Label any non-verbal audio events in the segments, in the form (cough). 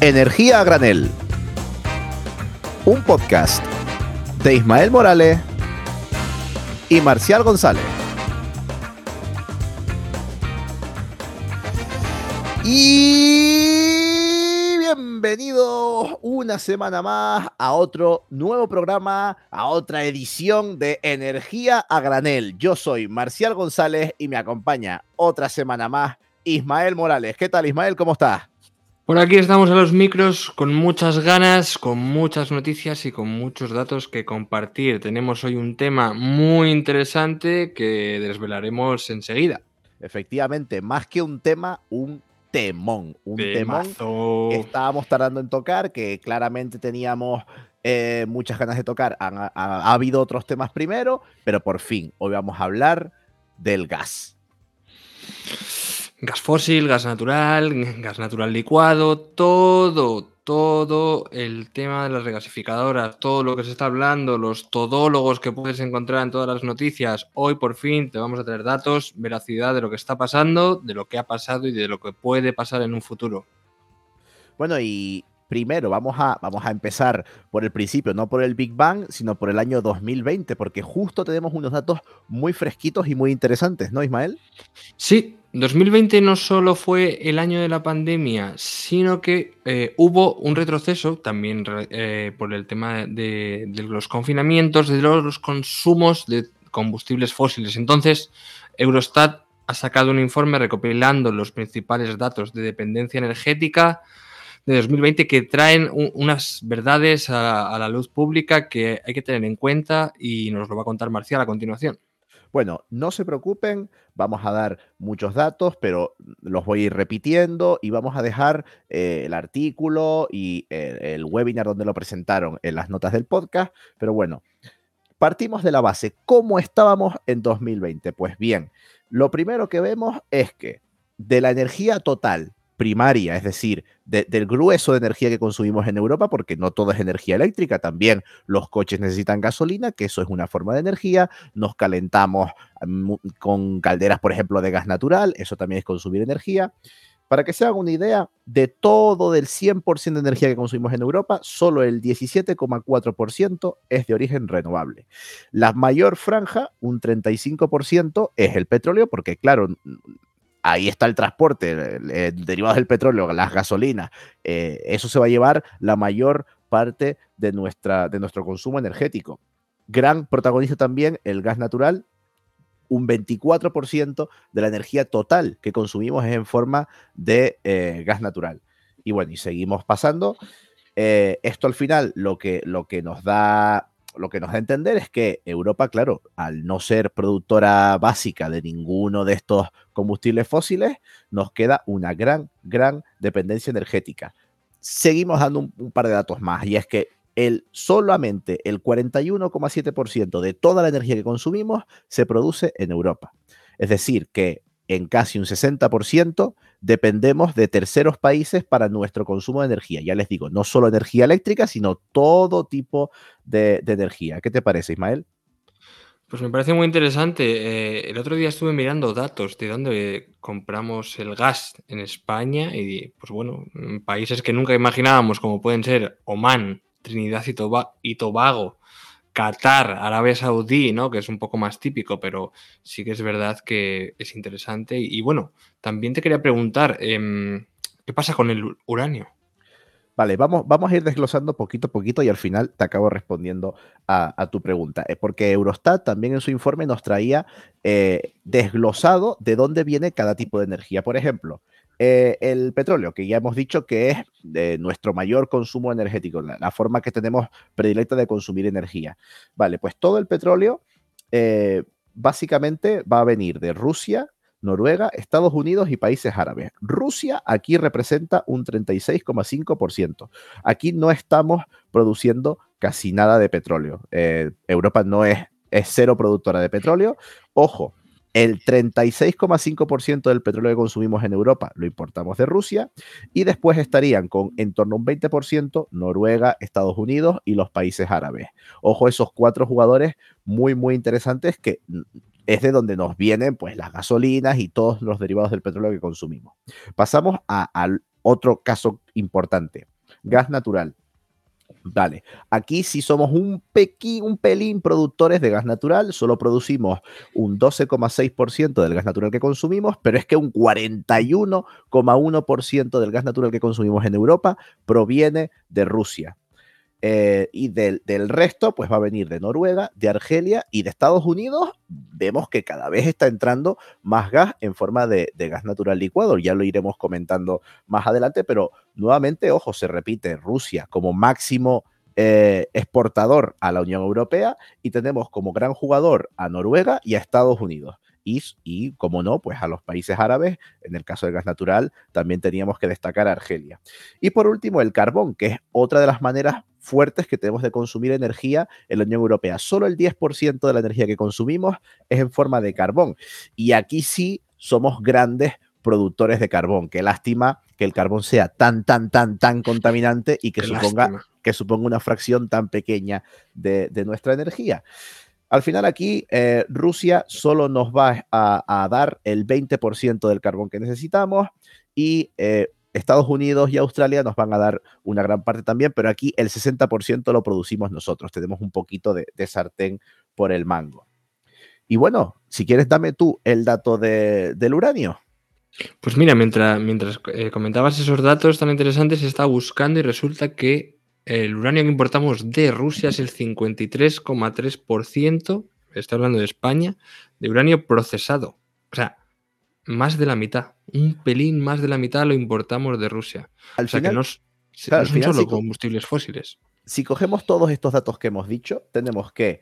Energía a granel. Un podcast de Ismael Morales y Marcial González. Y bienvenidos una semana más a otro nuevo programa, a otra edición de Energía a Granel. Yo soy Marcial González y me acompaña otra semana más Ismael Morales. ¿Qué tal Ismael? ¿Cómo estás? Por aquí estamos a los micros con muchas ganas, con muchas noticias y con muchos datos que compartir. Tenemos hoy un tema muy interesante que desvelaremos enseguida. Efectivamente, más que un tema, un temón. Un temón que estábamos tardando en tocar, que claramente teníamos eh, muchas ganas de tocar. ha habido otros temas primero, pero por fin, hoy vamos a hablar del gas. Gas fósil, gas natural, gas natural licuado, todo, todo el tema de las regasificadoras, todo lo que se está hablando, los todólogos que puedes encontrar en todas las noticias. Hoy por fin te vamos a traer datos, veracidad de lo que está pasando, de lo que ha pasado y de lo que puede pasar en un futuro. Bueno, y primero vamos a, vamos a empezar por el principio, no por el Big Bang, sino por el año 2020, porque justo tenemos unos datos muy fresquitos y muy interesantes, ¿no, Ismael? Sí, 2020 no solo fue el año de la pandemia, sino que eh, hubo un retroceso también eh, por el tema de, de, los confinamientos, de los consumos de combustibles fósiles. Entonces, Eurostat ha sacado un informe recopilando los principales datos de dependencia energética, de 2020 que traen unas verdades a, la luz pública que hay que tener en cuenta y nos lo va a contar Marcial a continuación. Bueno, no se preocupen, vamos a dar muchos datos, pero los voy a ir repitiendo y vamos a dejar eh, el artículo y el, el webinar donde lo presentaron en las notas del podcast. Pero bueno, partimos de la base. ¿Cómo estábamos en 2020? Pues bien, lo primero que vemos es que de la energía total primaria, es decir, del grueso de energía que consumimos en Europa, porque no todo es energía eléctrica, también los coches necesitan gasolina, que eso es una forma de energía, nos calentamos mm, con calderas, por ejemplo, de gas natural, eso también es consumir energía. Para que se hagan una idea, de todo del 100% de energía que consumimos en Europa, solo el 17,4% es de origen renovable. La mayor franja, un 35%, es el petróleo, porque claro, ahí está el transporte, derivados del petróleo, las gasolinas. Eh, eso se va a llevar la mayor parte de, nuestra, de nuestro consumo energético. Gran protagonista también el gas natural. Un 24% de la energía total que consumimos es en forma de eh, gas natural. Y bueno, y seguimos pasando. Eh, esto al final lo que, lo que nos da lo que nos da a entender es que Europa, claro, al no ser productora básica de ninguno de estos combustibles fósiles, nos queda una gran, gran dependencia energética. Seguimos dando un, par de datos más, y es que el, solamente el 41,7% de toda la energía que consumimos se produce en Europa. Es decir, que en casi un 60% dependemos de terceros países para nuestro consumo de energía. Ya les digo, no solo energía eléctrica, sino todo tipo de, energía. ¿Qué te parece, Ismael? Pues me parece muy interesante. Eh, el otro día estuve mirando datos de dónde compramos el gas en España y, pues bueno, países que nunca imaginábamos, como pueden ser Oman, Trinidad y Tobago, Qatar, Arabia Saudí, ¿no? Que es un poco más típico, pero sí que es verdad que es interesante. Y, bueno, también te quería preguntar, em, ¿qué pasa con el uranio? Vale, vamos, vamos a ir desglosando poquito a poquito y al final te acabo respondiendo a, tu pregunta. Es porque Eurostat también en su informe nos traía eh, desglosado de dónde viene cada tipo de energía. Por ejemplo, eh, el petróleo, que ya hemos dicho que es de nuestro mayor consumo energético, la, forma que tenemos predilecta de consumir energía. Vale, pues todo el petróleo eh, básicamente va a venir de Rusia, Noruega, Estados Unidos y países árabes. Rusia aquí representa un 36,5%. Aquí no estamos produciendo casi nada de petróleo. Eh, Europa no es, es cero productora de petróleo. Ojo, el 36,5% del petróleo que consumimos en Europa lo importamos de Rusia y después estarían con en torno a un 20% Noruega, Estados Unidos y los países árabes. Ojo, esos cuatro jugadores muy, muy interesantes que es de donde nos vienen pues las gasolinas y todos los derivados del petróleo que consumimos. Pasamos a, otro caso importante. Gas natural. Vale, aquí sí somos un, un pelín productores de gas natural, solo producimos un 12,6% del gas natural que consumimos, pero es que un 41,1% del gas natural que consumimos en Europa proviene de Rusia. Eh, y del, resto, pues va a venir de Noruega, de Argelia y de Estados Unidos. Vemos que cada vez está entrando más gas en forma de, gas natural licuado. Ya lo iremos comentando más adelante, pero nuevamente, ojo, se repite Rusia como máximo eh, exportador a la Unión Europea y tenemos como gran jugador a Noruega y a Estados Unidos. Y, y, como no, pues a los países árabes, en el caso del gas natural, también teníamos que destacar a Argelia. Y por último, el carbón, que es otra de las maneras fuertes que tenemos de consumir energía en la Unión Europea. Solo el 10% de la energía que consumimos es en forma de carbón. Y aquí sí somos grandes productores de carbón. Qué lástima que el carbón sea tan, tan, tan, tan contaminante y que, suponga, que suponga una fracción tan pequeña de, nuestra energía. Al final aquí eh, Rusia solo nos va a, dar el 20% del carbón que necesitamos y eh, Estados Unidos y Australia nos van a dar una gran parte también, pero aquí el 60% lo producimos nosotros. Tenemos un poquito de, sartén por el mango. Y bueno, si quieres, dame tú el dato del uranio. Pues mira, mientras, mientras eh, comentabas esos datos tan interesantes, está buscando y resulta que el uranio que importamos de Rusia es el 53,3%, estoy hablando de España, de uranio procesado. O sea, más de la mitad, un pelín más de la mitad lo importamos de Rusia. Al o sea que no, son solo combustibles fósiles. Si cogemos todos estos datos que hemos dicho, tenemos que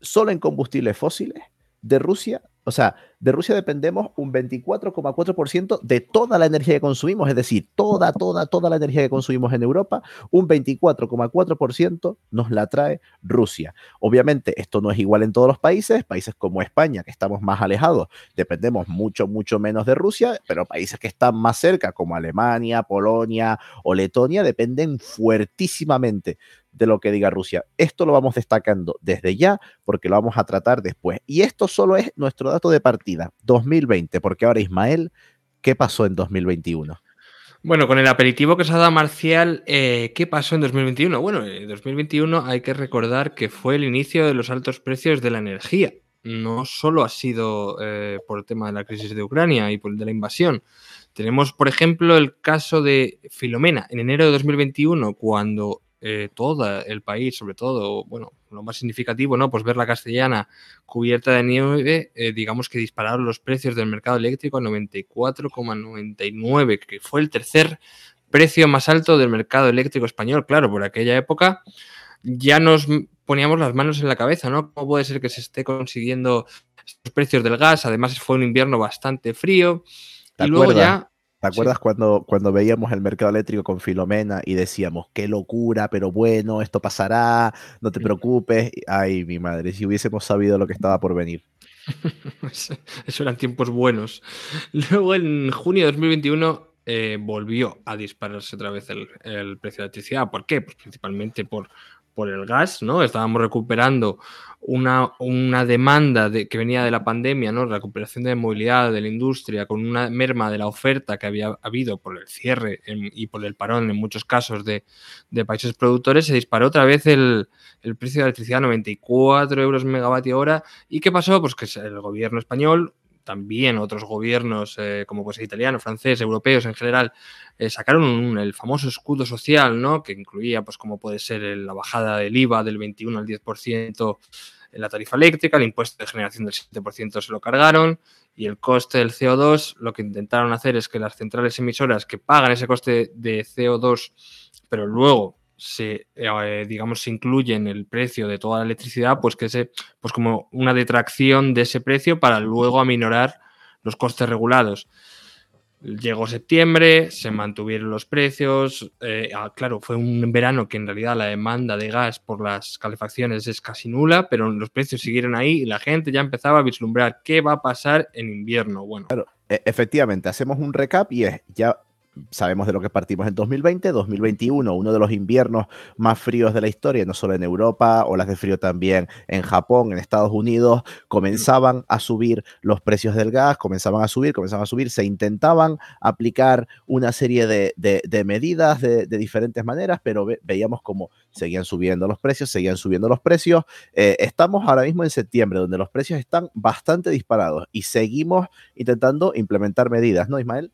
solo en combustibles fósiles de Rusia o sea, de Rusia dependemos un 24,4% de toda la energía que consumimos, es decir, toda, toda, toda la energía que consumimos en Europa, un 24,4% nos la trae Rusia. Obviamente, esto no es igual en todos los países, países como España, que estamos más alejados, dependemos mucho, mucho menos de Rusia, pero países que están más cerca, como Alemania, Polonia o Letonia, dependen fuertísimamente de lo que diga Rusia. Esto lo vamos destacando desde ya porque lo vamos a tratar después. Y esto solo es nuestro dato de partida, 2020, porque ahora Ismael, ¿qué pasó en 2021? Bueno, con el aperitivo que se ha dado Marcial, eh, ¿qué pasó en 2021? Bueno, en 2021 hay que recordar que fue el inicio de los altos precios de la energía. No solo ha sido eh, por el tema de la crisis de Ucrania y por el de la invasión. Tenemos, por ejemplo, el caso de Filomena en enero de 2021, cuando eh, todo el país, sobre todo, bueno, lo más significativo, ¿no? Pues ver la castellana cubierta de nieve, eh, digamos que dispararon los precios del mercado eléctrico a 94,99, que fue el tercer precio más alto del mercado eléctrico español. Claro, por aquella época ya nos poníamos las manos en la cabeza, ¿no? ¿Cómo puede ser que se esté consiguiendo estos precios del gas? Además, fue un invierno bastante frío. Y luego ya ¿Te acuerdas cuando, cuando veíamos el mercado eléctrico con Filomena y decíamos, qué locura, pero bueno, esto pasará, no te preocupes? Ay, mi madre, si hubiésemos sabido lo que estaba por venir. (laughs) Eso eran tiempos buenos. Luego, en junio de 2021, eh, volvió a dispararse otra vez el, el, precio de la electricidad. ¿Por qué? Pues principalmente por, por el gas, ¿no? Estábamos recuperando una, una demanda de, que venía de la pandemia, ¿no? Recuperación de movilidad de la industria con una merma de la oferta que había habido por el cierre y por el parón en muchos casos de, países productores, se disparó otra vez el, precio de la electricidad a 94 euros megavatio hora. ¿Y qué pasó? Pues que el gobierno español también otros gobiernos, eh, como pues italiano, francés, europeos en general, eh, sacaron el famoso escudo social, ¿no? Que incluía, pues, como puede ser la bajada del IVA del 21 al 10% en la tarifa eléctrica, el impuesto de generación del 7% se lo cargaron y el coste del CO2, lo que intentaron hacer es que las centrales emisoras que pagan ese coste de CO2, pero luego se, eh, digamos, se incluye en el precio de toda la electricidad, pues que se, pues como una detracción de ese precio para luego aminorar los costes regulados. Llegó septiembre, se mantuvieron los precios. Eh, ah, claro, fue un verano que en realidad la demanda de gas por las calefacciones es casi nula, pero los precios siguieron ahí y la gente ya empezaba a vislumbrar qué va a pasar en invierno. Bueno, claro, e, efectivamente, hacemos un recap y es ya sabemos de lo que partimos en 2020, 2021, uno de los inviernos más fríos de la historia, no solo en Europa, olas de frío también en Japón, en Estados Unidos, comenzaban a subir los precios del gas, comenzaban a subir, comenzaban a subir, se intentaban aplicar una serie de, medidas de, diferentes maneras, pero veíamos como seguían subiendo los precios, seguían subiendo los precios. Eh, estamos ahora mismo en septiembre, donde los precios están bastante disparados y seguimos intentando implementar medidas, ¿no, Ismael?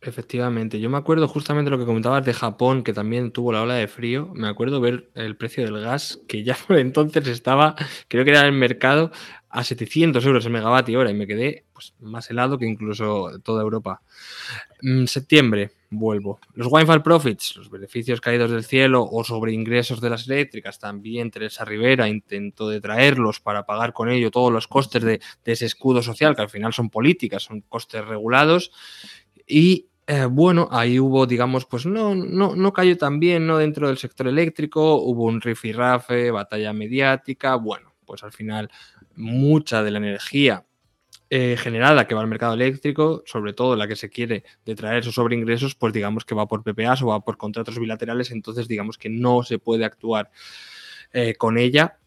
Efectivamente, yo me acuerdo justamente lo que comentabas de Japón, que también tuvo la ola de frío. Me acuerdo ver el precio del gas, que ya por entonces estaba, creo que era en el mercado, a 700 euros el megavatio hora y me quedé pues, más helado que incluso toda Europa. En mm, septiembre, vuelvo. Los Windfall Profits, los beneficios caídos del cielo o sobre ingresos de las eléctricas, también Teresa Rivera intentó detraerlos para pagar con ello todos los costes de, de ese escudo social, que al final son políticas, son costes regulados. Y eh, bueno, ahí hubo, digamos, pues no, no, no cayó tan bien, ¿no? Dentro del sector eléctrico, hubo un rifirrafe, batalla mediática, bueno, pues al final mucha de la energía eh, generada que va al mercado eléctrico, sobre todo la que se quiere detraer esos sobreingresos, pues digamos que va por PPAs o va por contratos bilaterales, entonces digamos que no se puede actuar eh, con ella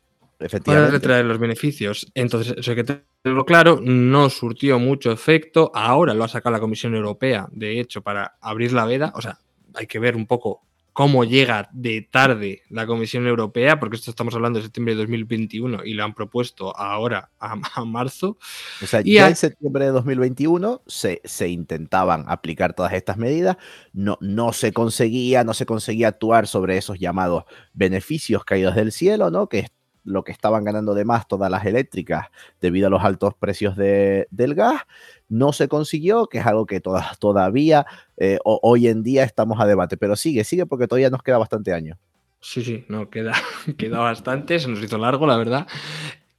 para retraer los beneficios. Entonces, eso hay que tenerlo claro, no surtió mucho efecto. Ahora lo ha sacado la Comisión Europea, de hecho, para abrir la veda. O sea, hay que ver un poco cómo llega de tarde la Comisión Europea, porque esto estamos hablando de septiembre de 2021 y lo han propuesto ahora a, marzo. O sea, ya en septiembre de 2021 se, se, intentaban aplicar todas estas medidas, no, no se conseguía, no se conseguía actuar sobre esos llamados beneficios caídos del cielo, ¿no? Que lo que estaban ganando de más todas las eléctricas debido a los altos precios del gas. No se consiguió, que es algo que todavía eh, hoy en día estamos a debate, pero sigue, sigue porque todavía nos queda bastante año. Sí, sí, no, queda, (laughs) queda bastante, se nos hizo largo, la verdad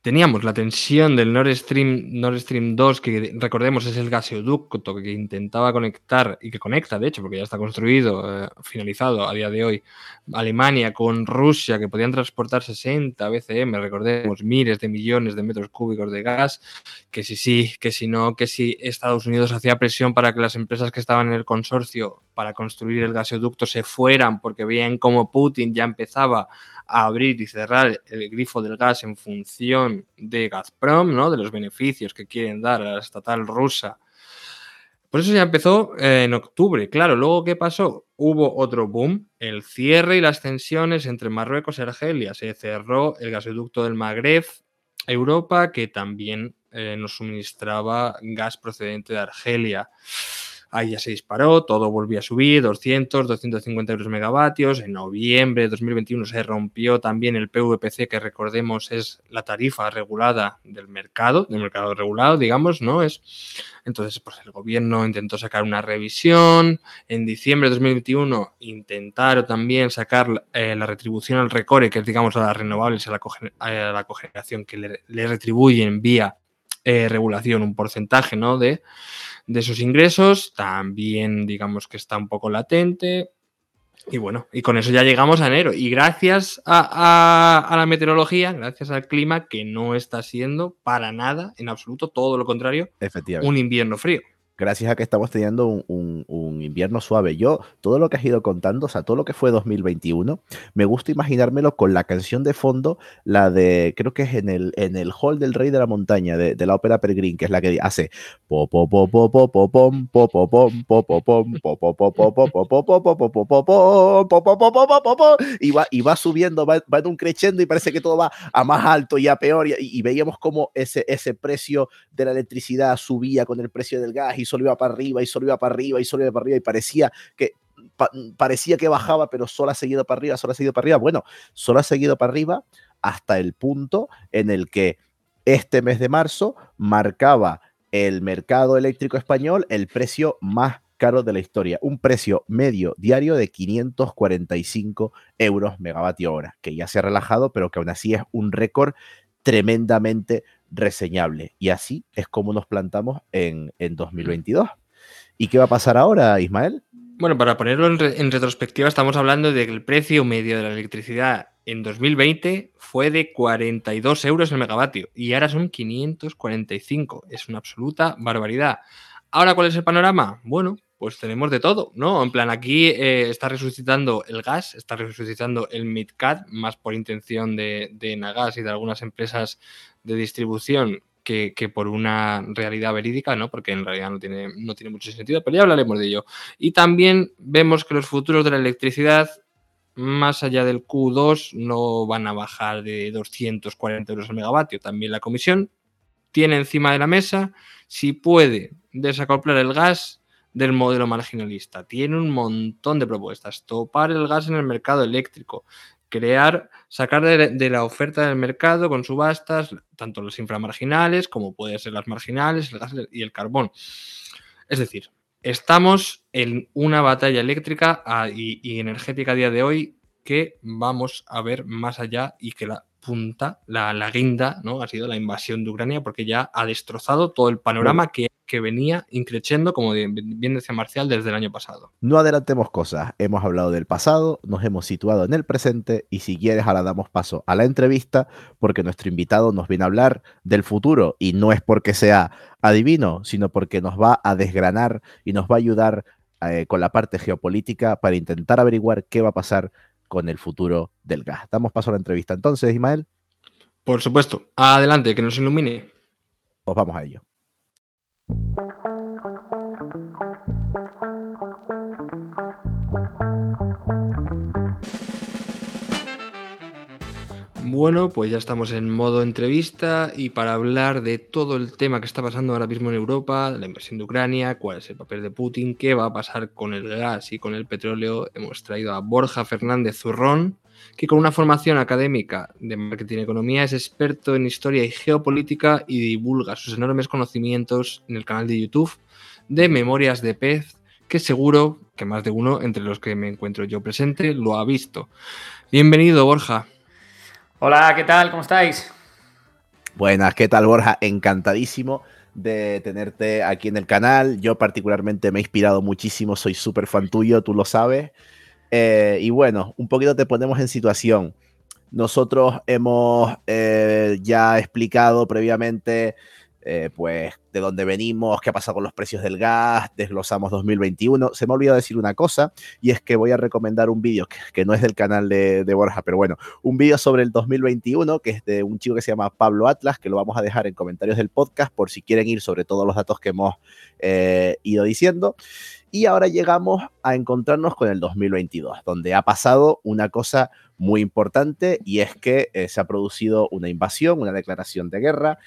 teníamos la tensión del Nord Stream, Nord Stream 2, que recordemos es el gasoducto que intentaba conectar y que conecta, de hecho, porque ya está construido, eh, finalizado a día de hoy, Alemania con Rusia, que podían transportar 60 BCM, recordemos, miles de millones de metros cúbicos de gas, que si sí, que si no, que si Estados Unidos hacía presión para que las empresas que estaban en el consorcio para construir el gasoducto se fueran, porque veían como Putin ya empezaba abrir y cerrar el grifo del gas en función de Gazprom, ¿no? de los beneficios que quieren dar a la estatal rusa. Por eso ya empezó eh, en octubre. Claro, luego ¿qué pasó? Hubo otro boom, el cierre y las tensiones entre Marruecos y Argelia. Se cerró el gasoducto del Magreb, Europa, que también eh, nos suministraba gas procedente de Argelia. Ahí ya se disparó, todo volvió a subir, 200, 250 euros megavatios. En noviembre de 2021 se rompió también el PVPC, que recordemos es la tarifa regulada del mercado, del mercado regulado, digamos, ¿no? Es, entonces, pues el gobierno intentó sacar una revisión. En diciembre de 2021 intentaron también sacar eh, la retribución al recore, que es, digamos, a las renovables, a la, a la cogeneración que le, retribuyen vía eh, regulación un porcentaje, ¿no? De de esos ingresos, también digamos que está un poco latente. Y bueno, y con eso ya llegamos a enero. Y gracias a, a, la meteorología, gracias al clima, que no está siendo para nada, en absoluto, todo lo contrario, un invierno frío gracias a que estamos teniendo un, invierno suave. Yo, todo lo que has ido contando, o sea, todo lo que fue 2021, me gusta imaginármelo con la canción de fondo, la de, creo que es en el, en el Hall del Rey de la Montaña, de, la ópera Peregrine, que es la que hace y va, y va subiendo, va, en un y parece que todo va a más alto y a peor. Y, veíamos como ese precio de la electricidad subía con el precio del gas y solo iba para arriba y solo iba para arriba y solo iba para arriba y parecía que parecía que bajaba, pero solo ha seguido para arriba, solo ha seguido para arriba. Bueno, solo ha seguido para arriba hasta el punto en el que este mes de marzo marcaba el mercado eléctrico español el precio más caro de la historia, un precio medio diario de 545 euros megavatio hora, que ya se ha relajado, pero que aún así es un récord tremendamente reseñable. Y así es como nos plantamos en, 2022. ¿Y qué va a pasar ahora, Ismael? Bueno, para ponerlo en, retrospectiva, estamos hablando de que el precio medio de la electricidad en 2020 fue de 42 euros el megavatio y ahora son 545. Es una absoluta barbaridad. Ahora, ¿cuál es el panorama? Bueno, pues tenemos de todo, ¿no? En plan, aquí eh, está resucitando el gas, está resucitando el MidCat, más por intención de, de Nagas y de algunas empresas de distribución que, por una realidad verídica, ¿no? Porque en realidad no tiene, no tiene mucho sentido, pero ya hablaremos de ello. Y también vemos que los futuros de la electricidad, más allá del Q2, no van a bajar de 240 euros al megavatio. También la comisión tiene encima de la mesa si puede desacoplar el gas del modelo marginalista. Tiene un montón de propuestas. Topar el gas en el mercado eléctrico, crear, sacar de, la oferta del mercado con subastas, tanto los inframarginales como pueden ser las marginales, el gas y el carbón. Es decir, estamos en una batalla eléctrica ah, y, y energética a día de hoy que vamos a ver más allá y que la punta, la, la, guinda, ¿no? Ha sido la invasión de Ucrania porque ya ha destrozado todo el panorama que, que, venía increciendo, como bien decía Marcial, desde el año pasado. No adelantemos cosas, hemos hablado del pasado, nos hemos situado en el presente y si quieres ahora damos paso a la entrevista porque nuestro invitado nos viene a hablar del futuro y no es porque sea adivino, sino porque nos va a desgranar y nos va a ayudar eh, con la parte geopolítica para intentar averiguar qué va a pasar con el futuro del gas. Damos paso a la entrevista entonces, Ismael. Por supuesto. Adelante, que nos ilumine. Pues vamos a ello. Bueno, pues ya estamos en modo entrevista y para hablar de todo el tema que está pasando ahora mismo en Europa, la invasión de Ucrania, cuál es el papel de Putin, qué va a pasar con el gas y con el petróleo, hemos traído a Borja Fernández Zurrón, que con una formación académica de marketing y economía es experto en historia y geopolítica y divulga sus enormes conocimientos en el canal de YouTube de Memorias de Pez, que seguro que más de uno entre los que me encuentro yo presente lo ha visto. Bienvenido, Borja. Hola, ¿qué tal? ¿Cómo estáis? Buenas, ¿qué tal Borja? Encantadísimo de tenerte aquí en el canal. Yo particularmente me he inspirado muchísimo, soy súper fan tuyo, tú lo sabes. Eh, y bueno, un poquito te ponemos en situación. Nosotros hemos eh, ya explicado previamente eh, pues de dónde venimos, qué ha pasado con los precios del gas, desglosamos 2021. Se me ha olvidado decir una cosa y es que voy a recomendar un vídeo que, no es del canal de, Borja, pero bueno, un vídeo sobre el 2021 que es de un chico que se llama Pablo Atlas, que lo vamos a dejar en comentarios del podcast por si quieren ir sobre todos los datos que hemos eh, ido diciendo. Y ahora llegamos a encontrarnos con el 2022, donde ha pasado una cosa muy importante y es que eh, se ha producido una invasión, una declaración de guerra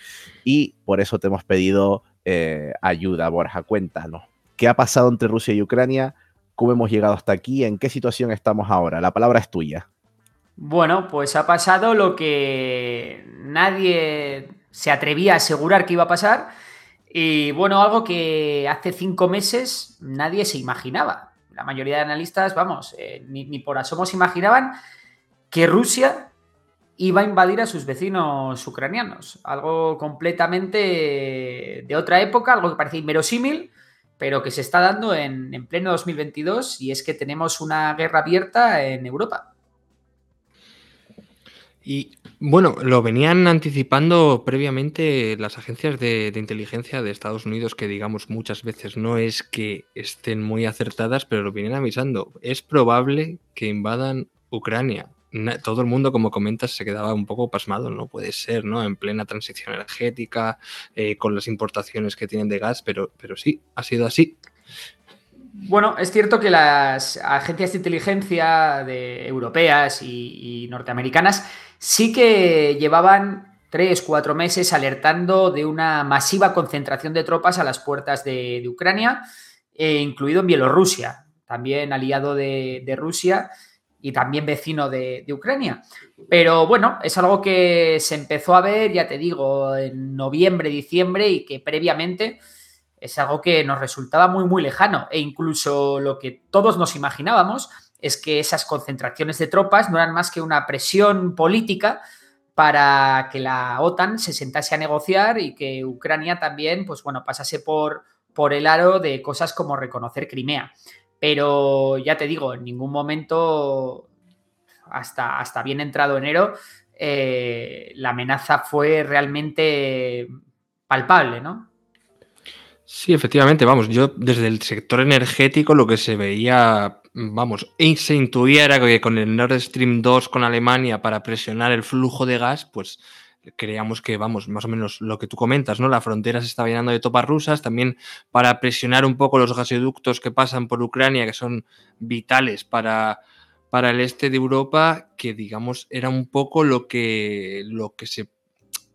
y por eso te hemos pedido eh, ayuda, Borja. Cuéntanos, ¿qué ha pasado entre Rusia y Ucrania? ¿Cómo hemos llegado hasta aquí? ¿En qué situación estamos ahora? La palabra es tuya. Bueno, pues ha pasado lo que nadie se atrevía a asegurar que iba a pasar y bueno, algo que hace cinco meses nadie se imaginaba. La mayoría de analistas, vamos, eh, ni, por asomo se imaginaban que Rusia iba a invadir a sus vecinos ucranianos. Algo completamente de otra época, algo que parece inverosímil, pero que se está dando en, en pleno 2022 y es que tenemos una guerra abierta en Europa. Y bueno, lo venían anticipando previamente las agencias de, inteligencia de Estados Unidos, que digamos muchas veces no es que estén muy acertadas, pero lo vienen avisando. Es probable que invadan Ucrania. Todo el mundo, como comentas, se quedaba un poco pasmado, no puede ser, ¿no? En plena transición energética, eh, con las importaciones que tienen de gas, pero, pero sí, ha sido así. Bueno, es cierto que las agencias de inteligencia europeas y, norteamericanas sí que llevaban tres, cuatro meses alertando de una masiva concentración de tropas a las puertas de, Ucrania, eh, incluido en Bielorrusia, también aliado de, Rusia y también vecino de, Ucrania. Pero bueno, es algo que se empezó a ver, ya te digo, en noviembre, diciembre y que previamente es algo que nos resultaba muy, muy lejano e incluso lo que todos nos imaginábamos es que esas concentraciones de tropas no eran más que una presión política para que la OTAN se sentase a negociar y que Ucrania también, pues bueno, pasase por, por el aro de cosas como reconocer Crimea. Pero ya te digo, en ningún momento, hasta, hasta bien entrado enero, eh, la amenaza fue realmente palpable, ¿no? Sí, efectivamente, vamos, yo desde el sector energético lo que se veía, vamos, se intuía era que con el Nord Stream 2 con Alemania para presionar el flujo de gas, pues creíamos que, vamos, más o menos lo que tú comentas, ¿no? La frontera se estaba llenando de topas rusas, también para presionar un poco los gasoductos que pasan por Ucrania, que son vitales para, para el este de Europa, que digamos era un poco lo que, lo que se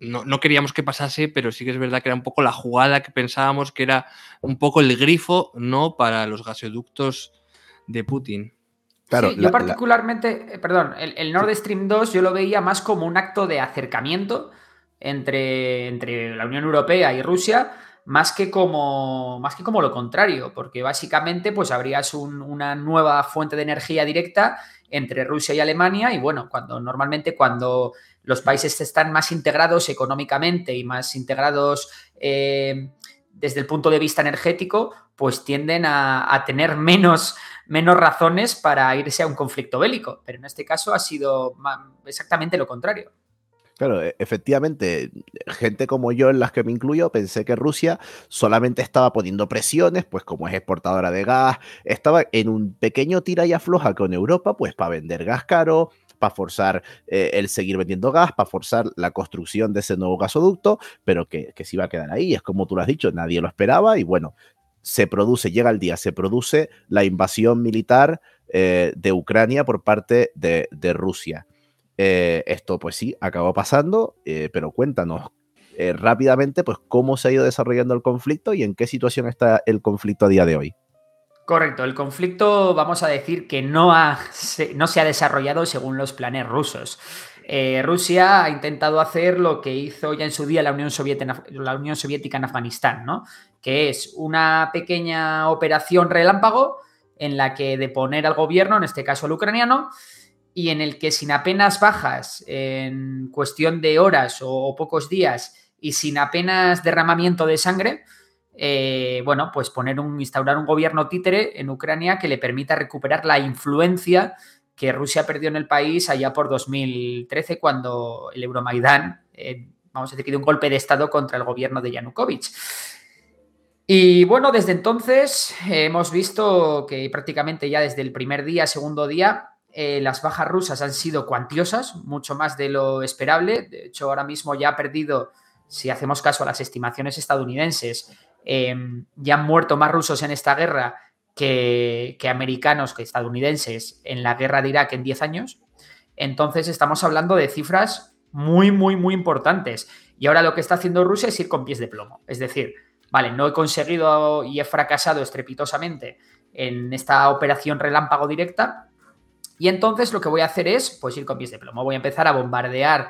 no, queríamos que pasase, pero sí que es verdad que era un poco la jugada que pensábamos que era un poco el grifo, ¿no? Para los gasoductos de Putin. Claro, yo particularmente, eh, perdón, el, Nord Stream 2 yo lo veía más como un acto de acercamiento entre, entre la Unión Europea y Rusia, más que como, más que como lo contrario, porque básicamente pues habrías una nueva fuente de energía directa entre Rusia y Alemania y bueno, cuando normalmente cuando los países están más integrados económicamente y más integrados eh, desde el punto de vista energético, pues tienden a, tener menos, menos razones para irse a un conflicto bélico. Pero en este caso ha sido exactamente lo contrario. Claro, e, efectivamente, gente como yo, en las que me incluyo, pensé que Rusia solamente estaba poniendo presiones, pues como es exportadora de gas, estaba en un pequeño tira y afloja con Europa, pues para vender gas caro, para forzar eh, el seguir vendiendo gas, para forzar la construcción de ese nuevo gasoducto, pero que, se iba a quedar ahí. Es como tú lo has dicho, nadie lo esperaba y bueno, se produce, llega el día, se produce la invasión militar eh, de Ucrania por parte de, Rusia. Eh, esto pues sí, acabó pasando, pero cuéntanos rápidamente pues cómo se ha ido desarrollando el conflicto y en qué situación está el conflicto a día de hoy. Correcto, el conflicto vamos a decir que no, ha, no se ha desarrollado según los planes rusos. Eh, Rusia ha intentado hacer lo que hizo ya en su día la Unión, Soviética, la Unión Soviética en Afganistán, ¿no? que es una pequeña operación relámpago en la que deponer al gobierno, en este caso al ucraniano, y en el que sin apenas bajas en cuestión de horas o pocos días y sin apenas derramamiento de sangre, eh, bueno, pues poner un, instaurar un gobierno títere en Ucrania que le permita recuperar la influencia que Rusia perdió en el país allá por 2013 cuando el Euromaidán, eh, vamos a decir, dio un golpe de Estado contra el gobierno de Yanukovych. Y bueno, desde entonces hemos visto que prácticamente ya desde el primer día, segundo día, eh, las bajas rusas han sido cuantiosas, mucho más de lo esperable. De hecho, ahora mismo ya ha perdido, si hacemos caso a las estimaciones estadounidenses, Em, ya han muerto más rusos en esta guerra que, americanos, que estadounidenses en la guerra de Irak en 10 años. Entonces estamos hablando de cifras muy, muy, muy importantes. Y ahora lo que está haciendo Rusia es ir con pies de plomo. Es decir, vale, no he conseguido y he fracasado estrepitosamente en esta operación relámpago directa. Y entonces lo que voy a hacer es, pues ir con pies de plomo. Voy a empezar a bombardear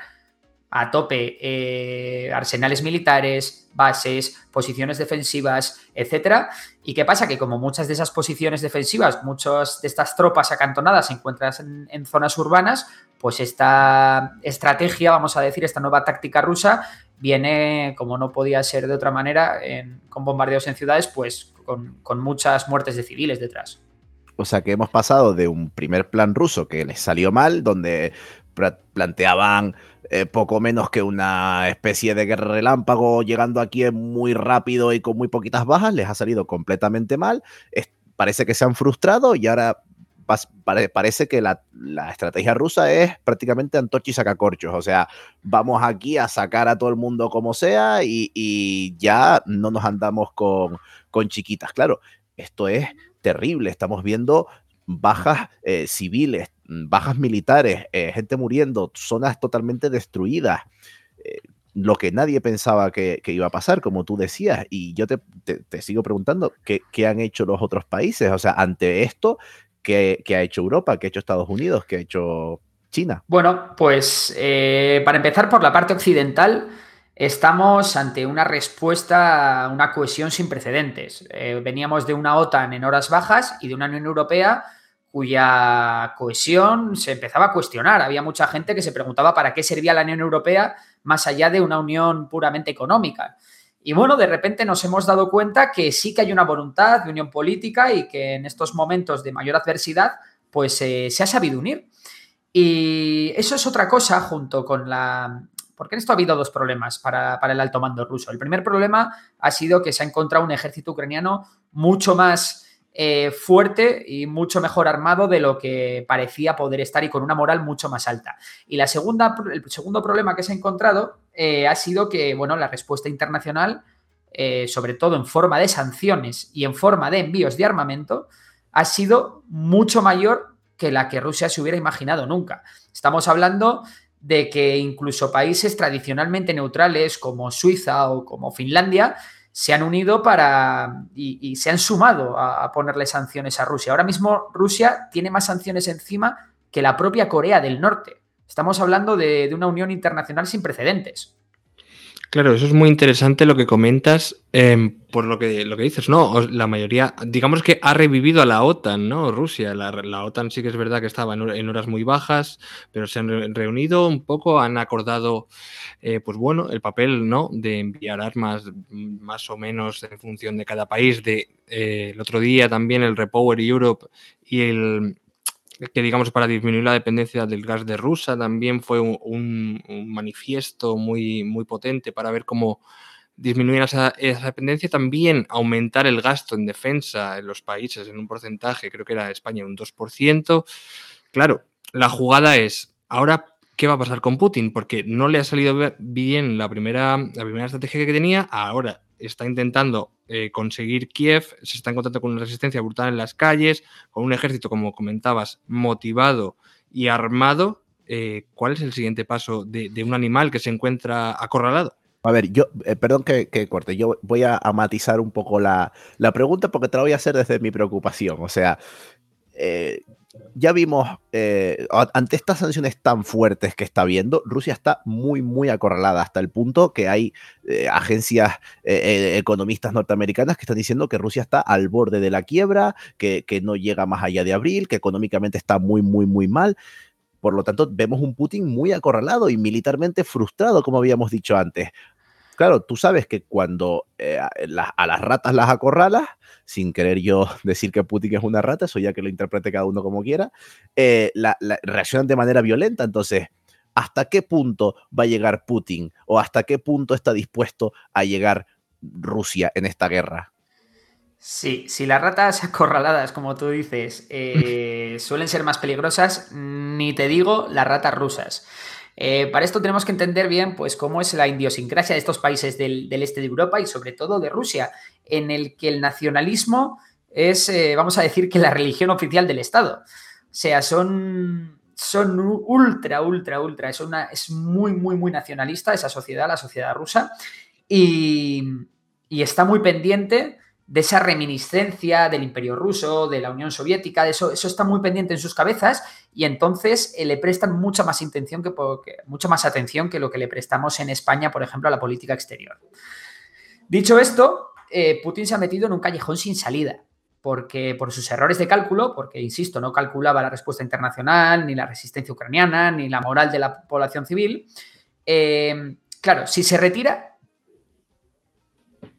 a tope eh, arsenales militares, bases, posiciones defensivas, etcétera. ¿Y qué pasa? Que como muchas de esas posiciones defensivas, muchas de estas tropas acantonadas se encuentran en, zonas urbanas, pues esta estrategia, vamos a decir, esta nueva táctica rusa, viene, como no podía ser de otra manera, con bombardeos en ciudades, pues con, con muchas muertes de civiles detrás. O sea que hemos pasado de un primer plan ruso que les salió mal, donde planteaban eh, poco menos que una especie de guerra relámpago, llegando aquí muy rápido y con muy poquitas bajas, les ha salido completamente mal. parece que se han frustrado y ahora parece que la, estrategia rusa es prácticamente antorcha y sacacorchos. O sea, vamos aquí a sacar a todo el mundo como sea y, ya no nos andamos con, con chiquitas. Claro, esto es terrible. Estamos viendo bajas eh, civiles, bajas militares, eh, gente muriendo, zonas totalmente destruidas. Eh, lo que nadie pensaba que, iba a pasar, como tú decías. Y yo te, sigo preguntando, ¿qué, han hecho los otros países? O sea, ante esto, ¿qué, ha hecho Europa? ¿Qué ha hecho Estados Unidos? ¿Qué ha hecho China? Bueno, pues eh, para empezar por la parte occidental, estamos ante una respuesta una cohesión sin precedentes. veníamos de una OTAN en horas bajas y de una Unión Europea cuya cohesión se empezaba a cuestionar. Había mucha gente que se preguntaba para qué servía la Unión Europea más allá de una unión puramente económica. Y bueno, de repente nos hemos dado cuenta que sí que hay una voluntad de unión política y que en estos momentos de mayor adversidad, pues eh, se ha sabido unir. Y eso es otra cosa junto con la, Porque en esto ha habido dos problemas para, el alto mando ruso. El primer problema ha sido que se ha encontrado un ejército ucraniano mucho más eh, fuerte y mucho mejor armado de lo que parecía poder estar y con una moral mucho más alta. Y la segunda, el segundo problema que se ha encontrado eh, ha sido que, bueno, la respuesta internacional, eh, sobre todo en forma de sanciones y en forma de envíos de armamento, ha sido mucho mayor que la que Rusia se hubiera imaginado nunca. Estamos hablando de que incluso países tradicionalmente neutrales como Suiza o como Finlandia se han unido para y, se han sumado a, ponerle sanciones a Rusia. Ahora mismo Rusia tiene más sanciones encima que la propia Corea del Norte. Estamos hablando de una unión internacional sin precedentes. Claro, eso es muy interesante lo que comentas, em, por lo que, lo que dices, ¿no? La mayoría, digamos que ha revivido a la OTAN, ¿no? Rusia, la, OTAN sí que es verdad que estaba en, horas muy bajas, pero se han reunido un poco, han acordado, eh, pues bueno, el papel, ¿no? De enviar armas más o menos en función de cada país. De, eh, el otro día también el Repower Europe y el, que digamos para disminuir la dependencia del gas de Rusia también fue un, manifiesto muy, muy potente para ver cómo disminuir esa, dependencia, también aumentar el gasto en defensa en los países en un porcentaje, creo que era España un 2%. Claro, la jugada es, ahora, ¿qué va a pasar con Putin? Porque no le ha salido bien la primera, la primera estrategia que tenía, ahora está intentando eh, conseguir Kiev, se está encontrando con una resistencia brutal en las calles, con un ejército, como comentabas, motivado y armado. Eh, ¿Cuál es el siguiente paso de, un animal que se encuentra acorralado? A ver, yo, eh, perdón que, corte, yo voy a, matizar un poco la, la, pregunta porque te la voy a hacer desde mi preocupación. O sea, ya vimos, eh, ante estas sanciones tan fuertes que está viendo, Rusia está muy, muy acorralada hasta el punto que hay eh, agencias eh, economistas norteamericanas que están diciendo que Rusia está al borde de la quiebra, que, que no llega más allá de abril, que económicamente está muy, muy, muy mal. Por lo tanto, vemos un Putin muy acorralado y militarmente frustrado, como habíamos dicho antes. Claro, tú sabes que cuando a las ratas las acorralas, sin querer yo (laughs) decir que Putin es una rata, eso ya que lo interprete cada uno como quiera, eh, la, reaccionan de manera violenta. Entonces, ¿hasta qué punto va a llegar Putin o hasta qué punto está dispuesto a llegar Rusia en esta guerra? Sí, si las ratas acorraladas, como tú dices, eh, (laughs) suelen ser más peligrosas, ni te digo las ratas rusas. Eh, para esto tenemos que entender bien pues, cómo es la idiosincrasia de estos países del, este de Europa y sobre todo de Rusia, en el que el nacionalismo es, eh, vamos a decir, que la religión oficial del Estado. O sea, son, son ultra, ultra, ultra. Es, una, es muy, muy, muy nacionalista esa sociedad, la sociedad rusa, y, y está muy pendiente de esa reminiscencia del Imperio Ruso, de la Unión Soviética, de eso, eso está muy pendiente en sus cabezas y entonces eh, le prestan mucha más intención que, más atención que lo que le prestamos en España, por ejemplo, a la política exterior. Dicho esto, eh, Putin se ha metido en un callejón sin salida, porque por sus errores de cálculo, porque insisto, no calculaba la respuesta internacional, ni la resistencia ucraniana, ni la moral de la población civil. Eh, claro, si se retira,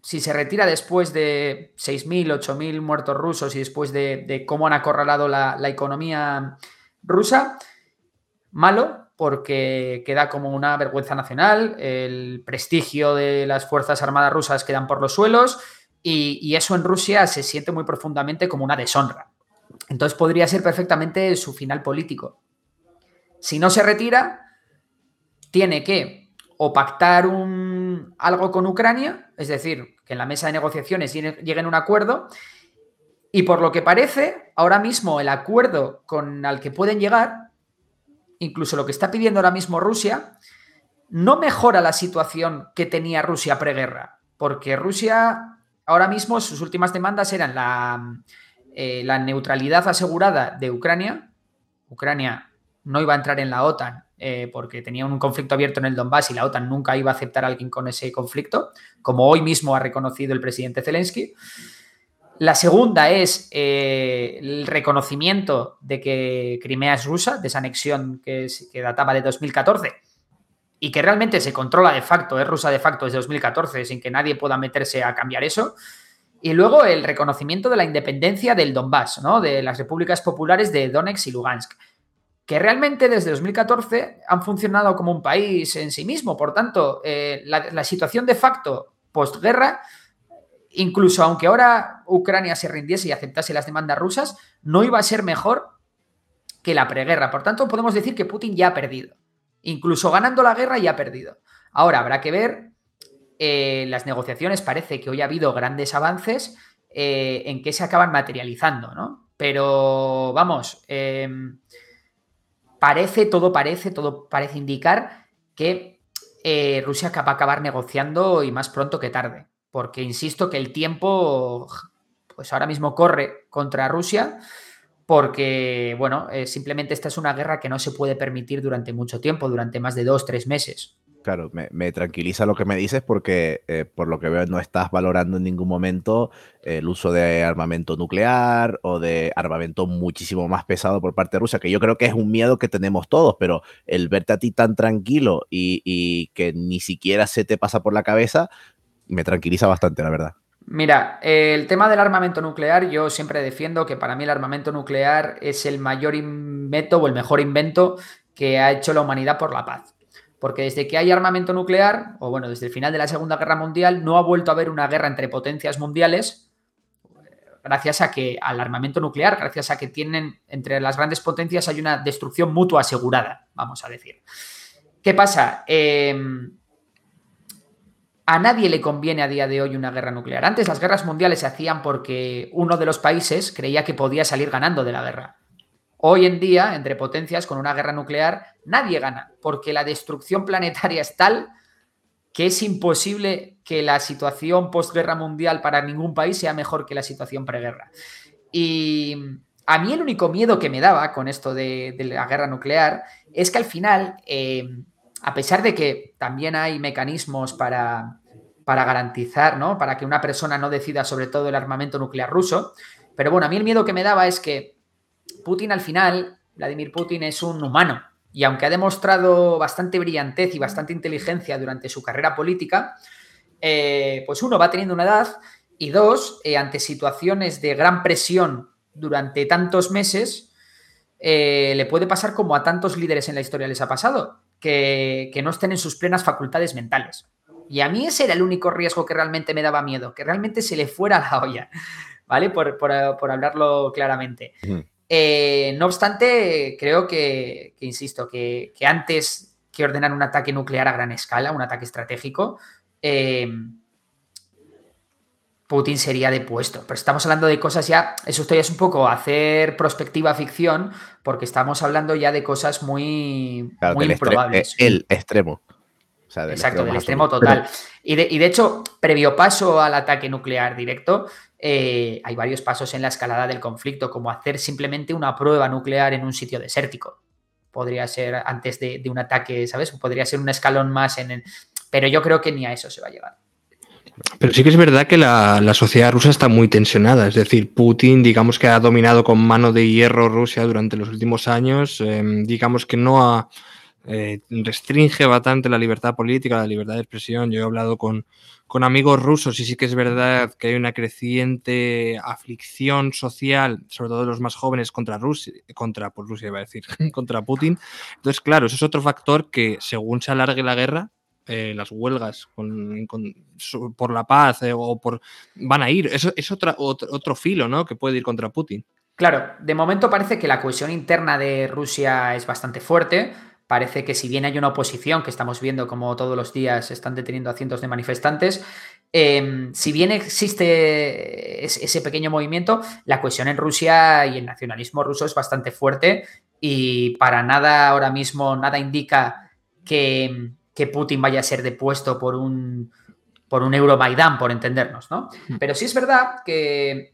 si se retira después de 6.000, 8.000 muertos rusos y después de, cómo han acorralado la, economía rusa, malo, porque queda como una vergüenza nacional, el prestigio de las Fuerzas Armadas rusas quedan por los suelos y, y eso en Rusia se siente muy profundamente como una deshonra. Entonces podría ser perfectamente su final político. Si no se retira, tiene que o pactar algo con Ucrania, es decir, que en la mesa de negociaciones lleguen a un acuerdo, y por lo que parece, ahora mismo el acuerdo con el que pueden llegar, incluso lo que está pidiendo ahora mismo Rusia, no mejora la situación que tenía Rusia preguerra, porque Rusia ahora mismo sus últimas demandas eran la, eh, la neutralidad asegurada de Ucrania. Ucrania no iba a entrar en la OTAN eh, porque tenía un conflicto abierto en el Donbass y la OTAN nunca iba a aceptar a alguien con ese conflicto, como hoy mismo ha reconocido el presidente Zelensky. La segunda es eh, el reconocimiento de que Crimea es rusa, de esa anexión que, que databa de 2014 y que realmente se controla de facto, es rusa de facto desde 2014, sin que nadie pueda meterse a cambiar eso. Y luego el reconocimiento de la independencia del Donbass, ¿no? de las repúblicas populares de Donetsk y Lugansk. Que realmente desde 2014 han funcionado como un país en sí mismo. Por tanto, eh, la, situación de facto postguerra, incluso aunque ahora Ucrania se rindiese y aceptase las demandas rusas, no iba a ser mejor que la preguerra. Por tanto, podemos decir que Putin ya ha perdido. Incluso ganando la guerra ya ha perdido. Ahora habrá que ver eh, las negociaciones. Parece que hoy ha habido grandes avances eh, en que se acaban materializando, ¿no? Pero vamos, em, parece, todo parece, todo parece indicar que eh, Rusia va a acabar negociando y más pronto que tarde. Porque insisto que el tiempo, pues ahora mismo corre contra Rusia porque, bueno, eh, simplemente esta es una guerra que no se puede permitir durante mucho tiempo, durante más de dos, tres meses. Claro, me, tranquiliza lo que me dices porque eh, por lo que veo no estás valorando en ningún momento el uso de armamento nuclear o de armamento muchísimo más pesado por parte de Rusia, que yo creo que es un miedo que tenemos todos, pero el verte a ti tan tranquilo y, y que ni siquiera se te pasa por la cabeza, me tranquiliza bastante, la verdad. Mira, el tema del armamento nuclear, yo siempre defiendo que para mí el armamento nuclear es el mayor invento o el mejor invento que ha hecho la humanidad por la paz. Porque desde que hay armamento nuclear, o bueno, desde el final de la Segunda Guerra Mundial, no ha vuelto a haber una guerra entre potencias mundiales, gracias a que al armamento nuclear, gracias a que tienen entre las grandes potencias hay una destrucción mutua asegurada, vamos a decir. ¿Qué pasa? Eh, a nadie le conviene a día de hoy una guerra nuclear. Antes las guerras mundiales se hacían porque uno de los países creía que podía salir ganando de la guerra. Hoy en día, entre potencias, con una guerra nuclear, nadie gana, porque la destrucción planetaria es tal que es imposible que la situación postguerra mundial para ningún país sea mejor que la situación preguerra. Y a mí el único miedo que me daba con esto de, la guerra nuclear es que al final, eh, a pesar de que también hay mecanismos para, para garantizar, ¿no? Para que una persona no decida sobre todo el armamento nuclear ruso. Pero bueno, a mí el miedo que me daba es que Putin al final, Vladimir Putin es un humano. Y aunque ha demostrado bastante brillantez y bastante inteligencia durante su carrera política, eh, pues uno va teniendo una edad y dos, eh, ante situaciones de gran presión durante tantos meses, eh, le puede pasar como a tantos líderes en la historia les ha pasado, que, que no estén en sus plenas facultades mentales. Y a mí ese era el único riesgo que realmente me daba miedo, que realmente se le fuera la (laughs) olla, ¿vale? Por, hablarlo claramente. Eh, no obstante, creo que, insisto, que, antes que ordenar un ataque nuclear a gran escala, un ataque estratégico, eh, Putin sería depuesto. Pero estamos hablando de cosas ya, eso esto ya es un poco hacer prospectiva ficción, porque estamos hablando ya de cosas muy, muy improbables. El extremo. Exacto, del extremo total. Y, de, hecho, previo paso al ataque nuclear directo, eh, hay varios pasos en la escalada del conflicto, como hacer simplemente una prueba nuclear en un sitio desértico. Podría ser antes de, un ataque, ¿sabes? Podría ser un escalón más en el... Pero yo creo que ni a eso se va a llegar. Pero sí que es verdad que la, sociedad rusa está muy tensionada. Es decir, Putin, digamos que ha dominado con mano de hierro Rusia durante los últimos años. Em, digamos que no ha eh, restringe bastante la libertad política, la libertad de expresión. Yo he hablado con, amigos rusos y sí que es verdad que hay una creciente aflicción social, sobre todo de los más jóvenes, contra Rusia, contra, por Rusia iba a decir, (laughs) contra Putin. Entonces, claro, eso es otro factor que según se alargue la guerra, eh, las huelgas por la paz eh, o por van a ir. Eso es otra, otro, otro filo, ¿no? Que puede ir contra Putin. Claro, de momento parece que la cohesión interna de Rusia es bastante fuerte parece que si bien hay una oposición, que estamos viendo como todos los días están deteniendo a cientos de manifestantes, em, si bien existe ese pequeño movimiento, la cohesión en Rusia y el nacionalismo ruso es bastante fuerte y para nada ahora mismo, nada indica que, Putin vaya a ser depuesto por un, por un Euromaidán, por entendernos, ¿no? Mm. Pero sí es verdad que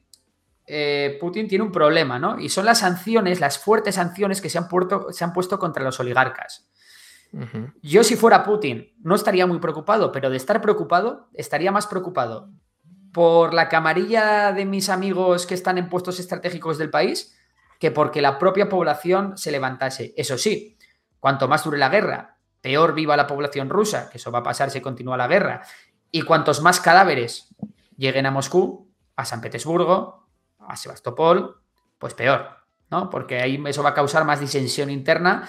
eh, Putin tiene un problema, ¿no? Y son las sanciones, las fuertes sanciones que se han, se han puesto contra los oligarcas. Yo si fuera Putin no estaría muy preocupado, pero de estar preocupado, estaría más preocupado por la camarilla de mis amigos que están en puestos estratégicos del país que porque la propia población se levantase. Eso sí, cuanto más dure la guerra, peor viva la población rusa, que eso va a pasar si continúa la guerra, y cuantos más cadáveres lleguen a Moscú, a San Petersburgo, a Sebastopol, pues peor. ¿no? Porque ahí eso va a causar más disensión interna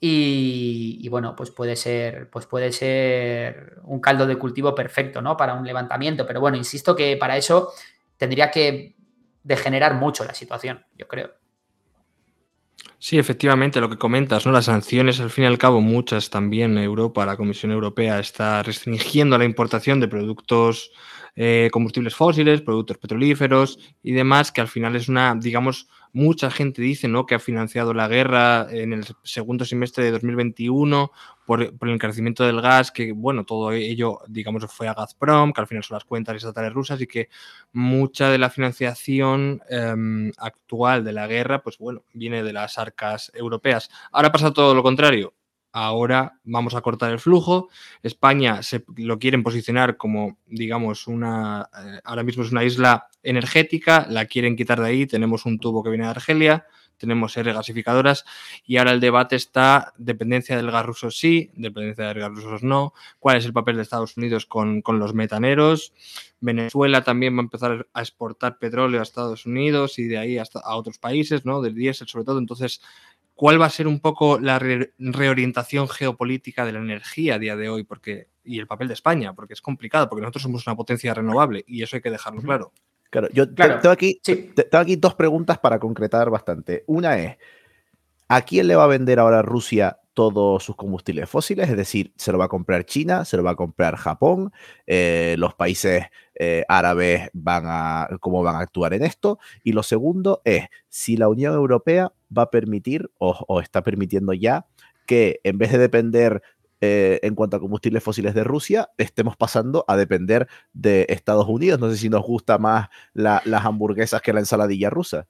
y, bueno, pues puede ser, pues puede ser un caldo de cultivo perfecto, ¿no? Para un levantamiento. Pero bueno, insisto que para eso tendría que degenerar mucho la situación, yo creo. Sí, efectivamente, lo que comentas, ¿no? Las sanciones, al fin y al cabo, muchas también Europa, la Comisión Europea está restringiendo la importación de productos eh, combustibles fósiles, productos petrolíferos y demás, que al final es una, digamos, mucha gente dice ¿no? que ha financiado la guerra en el segundo semestre de 2021 por, el encarecimiento del gas, que bueno, todo ello, digamos, fue a Gazprom, que al final son las cuentas estatales rusas y que mucha de la financiación em, actual de la guerra, pues bueno, viene de las arcas europeas. Ahora pasa todo lo contrario ahora vamos a cortar el flujo. España se lo quieren posicionar como, digamos, una, eh, ahora mismo es una isla energética, la quieren quitar de ahí, tenemos un tubo que viene de Argelia, tenemos R gasificadoras y ahora el debate está dependencia del gas ruso sí, dependencia del gas ruso no, cuál es el papel de Estados Unidos con, con los metaneros. Venezuela también va a empezar a exportar petróleo a Estados Unidos y de ahí hasta a otros países, ¿no? Del diésel sobre todo. Entonces, cuál va a ser un poco la reorientación geopolítica de la energía a día de hoy porque, y el papel de España, porque es complicado, porque nosotros somos una potencia renovable y eso hay que dejarlo claro. Claro, yo tengo, aquí, tengo aquí dos preguntas para concretar bastante. Una es, ¿a quién le va a vender ahora Rusia todos sus combustibles fósiles? Es decir, ¿se lo va a comprar China? ¿Se lo va a comprar Japón? Eh, ¿Los países eh, árabes van a, cómo van a actuar en esto? Y lo segundo es, si la Unión Europea va a permitir o, está permitiendo ya que en vez de depender eh, en cuanto a combustibles fósiles de Rusia, estemos pasando a depender de Estados Unidos. No sé si nos gusta más las hamburguesas que la ensaladilla rusa.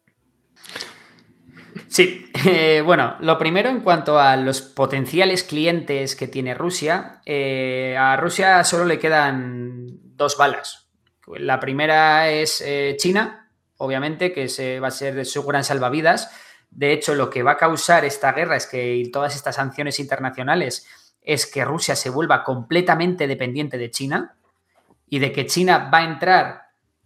Sí, (laughs) eh, bueno, lo primero en cuanto a los potenciales clientes que tiene Rusia, eh, a Rusia solo le quedan dos balas. La primera es China, obviamente, que se va a ser su gran salvavidas de hecho, lo que va a causar esta guerra es que todas estas sanciones internacionales es que Rusia se vuelva completamente dependiente de China y de que China va a entrar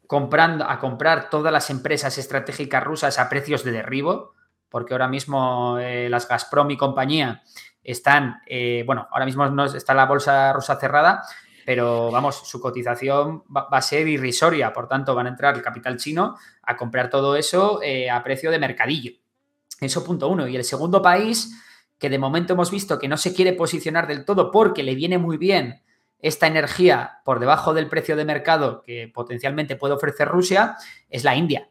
comprando, a comprar todas las empresas estratégicas rusas a precios de derribo, porque ahora mismo eh, las Gazprom y compañía están, eh, bueno, ahora mismo no está la bolsa rusa cerrada, pero vamos, su cotización va, a ser irrisoria, por tanto van a entrar el capital chino a comprar todo eso eh, a precio de mercadillo. Eso punto uno. Y el segundo país, que de momento hemos visto que no se quiere posicionar del todo porque le viene muy bien esta energía por debajo del precio de mercado que potencialmente puede ofrecer Rusia, es la India.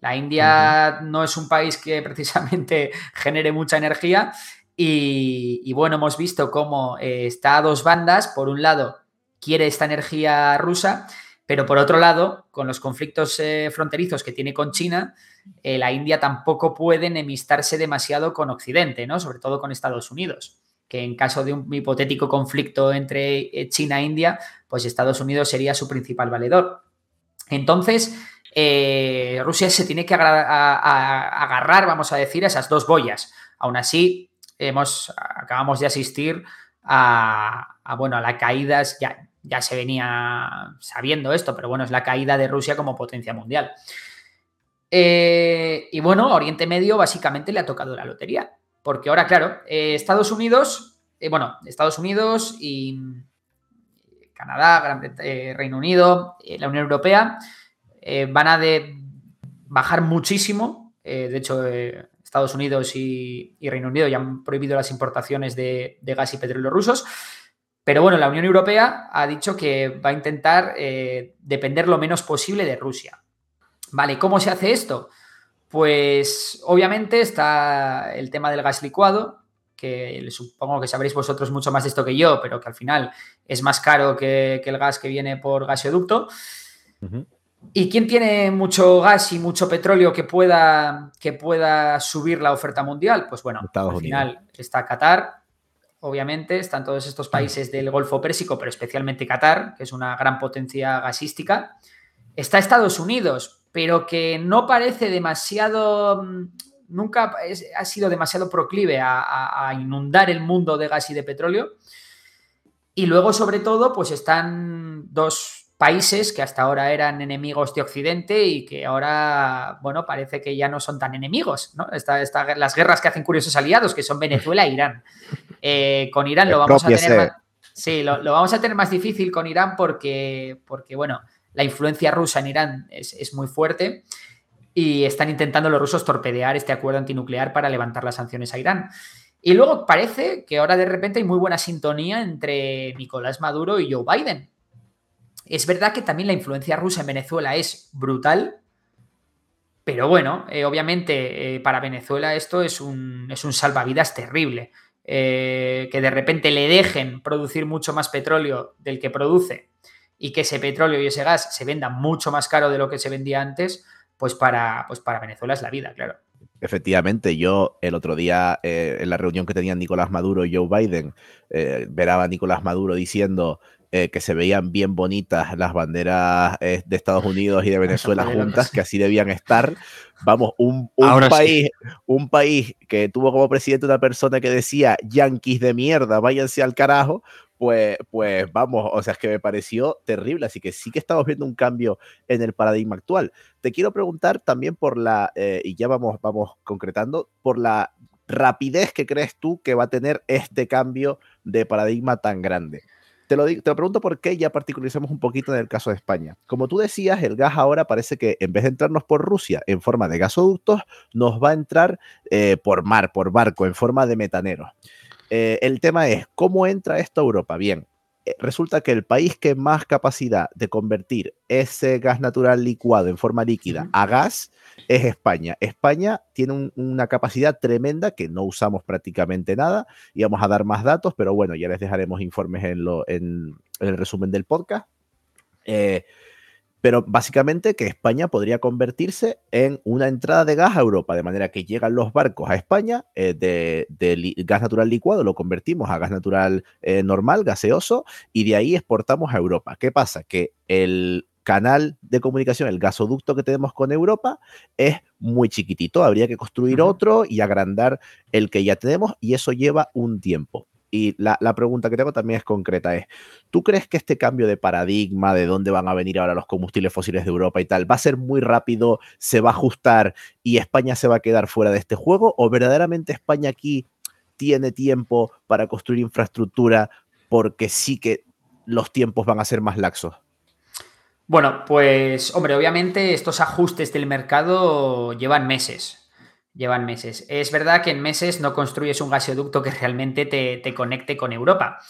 La India no es un país que (laughs) precisamente genere mucha energía y, bueno, hemos visto cómo eh, está a dos bandas. Por un lado, quiere esta energía rusa, pero por otro lado, con los conflictos eh, fronterizos que tiene con China, eh, la India tampoco puede enemistarse demasiado con Occidente, ¿no? Sobre todo con Estados Unidos, que en caso de un hipotético conflicto entre eh, China e India, pues Estados Unidos sería su principal valedor. Entonces, Rusia se tiene que agarrar, vamos a decir, a esas dos boyas. Aún así, hemos, acabamos de asistir a, bueno, a la caída, ya, ya se venía sabiendo esto, pero bueno, es la caída de Rusia como potencia mundial. Eh, y bueno, Oriente Medio básicamente le ha tocado la lotería. Porque ahora, claro, eh, Estados Unidos, eh, bueno, Estados Unidos y Canadá, Reino Unido, la Unión Europea, van a bajar muchísimo. de hecho, Estados Unidos y, Reino Unido ya han prohibido las importaciones de, gas y petróleo rusos. Pero bueno, la Unión Europea ha dicho que va a intentar depender lo menos posible de Rusia. Vale, ¿cómo se hace esto? Pues obviamente está el tema del gas licuado, que supongo que sabréis vosotros mucho más de esto que yo, pero que al final es más caro que, el gas que viene por gasoducto. ¿Y quién tiene mucho gas y mucho petróleo que pueda, que pueda subir la oferta mundial? Pues bueno, al final está Qatar, obviamente, están todos estos países del Golfo Pérsico, pero especialmente Qatar, que es una gran potencia gasística. Está Estados Unidos, pero que no parece demasiado, mm, nunca ha sido demasiado proclive a, inundar el mundo de gas y de petróleo. Y luego, sobre todo, pues están dos, países que hasta ahora eran enemigos de Occidente y que ahora, bueno, parece que ya no son tan enemigos, ¿no? las guerras que hacen curiosos aliados, que son Venezuela e Irán. Eh, con Irán lo vamos a tener más, sí, lo, vamos a tener más difícil con Irán porque, porque bueno, la influencia rusa en Irán es, es muy fuerte y están intentando los rusos torpedear este acuerdo antinuclear para levantar las sanciones a Irán. Y luego parece que ahora de repente hay muy buena sintonía entre Nicolás Maduro y Joe Biden. Es verdad que también la influencia rusa en Venezuela es brutal, pero bueno, eh, obviamente eh, para Venezuela esto es un, es un salvavidas terrible. Eh, que de repente le dejen producir mucho más petróleo del que produce y que ese petróleo y ese gas se vendan mucho más caro de lo que se vendía antes, pues para, pues para Venezuela es la vida, claro. Efectivamente, yo el otro día en la reunión que tenían Nicolás Maduro y Joe Biden, veraba a Nicolás Maduro diciendo eh, que se veían bien bonitas las banderas eh, de Estados Unidos y de Venezuela juntas, que así debían estar. Vamos, un, país, un país que tuvo como presidente una persona que decía yanquis de mierda, váyanse al carajo, pues, pues vamos, o sea, es que me pareció terrible, así que sí que estamos viendo un cambio en el paradigma actual. Te quiero preguntar también por la, eh, y ya vamos, vamos concretando, por la rapidez que crees tú que va a tener este cambio de paradigma tan grande. Te lo, te pregunto por qué ya particularizamos un poquito en el caso de España. Como tú decías, el gas ahora parece que en vez de entrarnos por Rusia en forma de gasoductos, nos va a entrar eh, por mar, por barco, en forma de metaneros. Eh, el tema es, ¿cómo entra esto a Europa? Bien, resulta que el país que más capacidad de convertir ese gas natural licuado en forma líquida a gas es España. España tiene una capacidad tremenda que no usamos prácticamente nada y vamos a dar más datos, pero bueno, ya les dejaremos informes en, en, el resumen del podcast. Eh, pero básicamente que España podría convertirse en una entrada de gas a Europa, de manera que llegan los barcos a España eh, de, gas natural licuado, lo convertimos a gas natural eh, normal, gaseoso, y de ahí exportamos a Europa. ¿Qué pasa? Que el canal de comunicación, el gasoducto que tenemos con Europa, es muy chiquitito. Habría que construir otro y agrandar el que ya tenemos, y eso lleva un tiempo. Y la, pregunta que tengo también es concreta, es, ¿tú crees que este cambio de paradigma, de dónde van a venir ahora los combustibles fósiles de Europa y tal, va a ser muy rápido, se va a ajustar y España se va a quedar fuera de este juego? ¿O verdaderamente España aquí tiene tiempo para construir infraestructura porque sí que los tiempos van a ser más laxos? Bueno, pues hombre, obviamente estos ajustes del mercado llevan meses llevan meses. Es verdad que en meses no construyes un gasoducto que realmente te, conecte con Europa.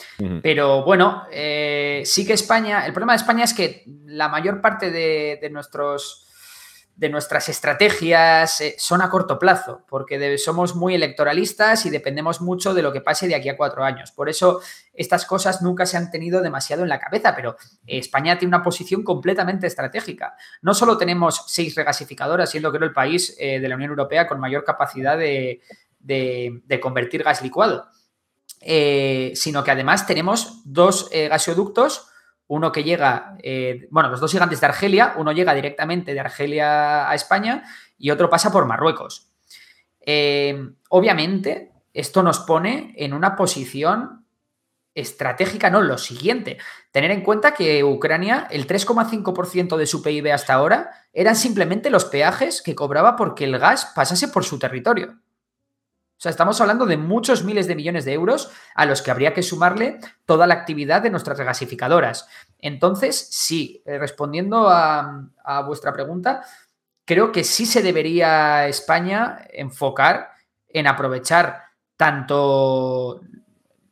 Pero bueno, eh, sí que España, el problema de España es que la mayor parte de nuestros de nuestras estrategias eh, son a corto plazo, porque somos muy electoralistas y dependemos mucho de lo que pase de aquí a cuatro años. Por eso estas cosas nunca se han tenido demasiado en la cabeza, pero España tiene una posición completamente estratégica. No solo tenemos seis regasificadoras, siendo creo el país eh, de la Unión Europea con mayor capacidad de, convertir gas licuado, eh, sino que además tenemos dos gasoductos uno que llega, eh, bueno, los dos llegan desde Argelia, uno llega directamente de Argelia a España y otro pasa por Marruecos. Eh, obviamente, esto nos pone en una posición estratégica, no, lo siguiente, tener en cuenta que Ucrania, el 3,5% de su PIB hasta ahora eran simplemente los peajes que cobraba porque el gas pasase por su territorio. O sea, estamos hablando de muchos miles de millones de euros a los que habría que sumarle toda la actividad de nuestras regasificadoras. Entonces, sí, eh, respondiendo a, vuestra pregunta, creo que sí se debería España enfocar en aprovechar tanto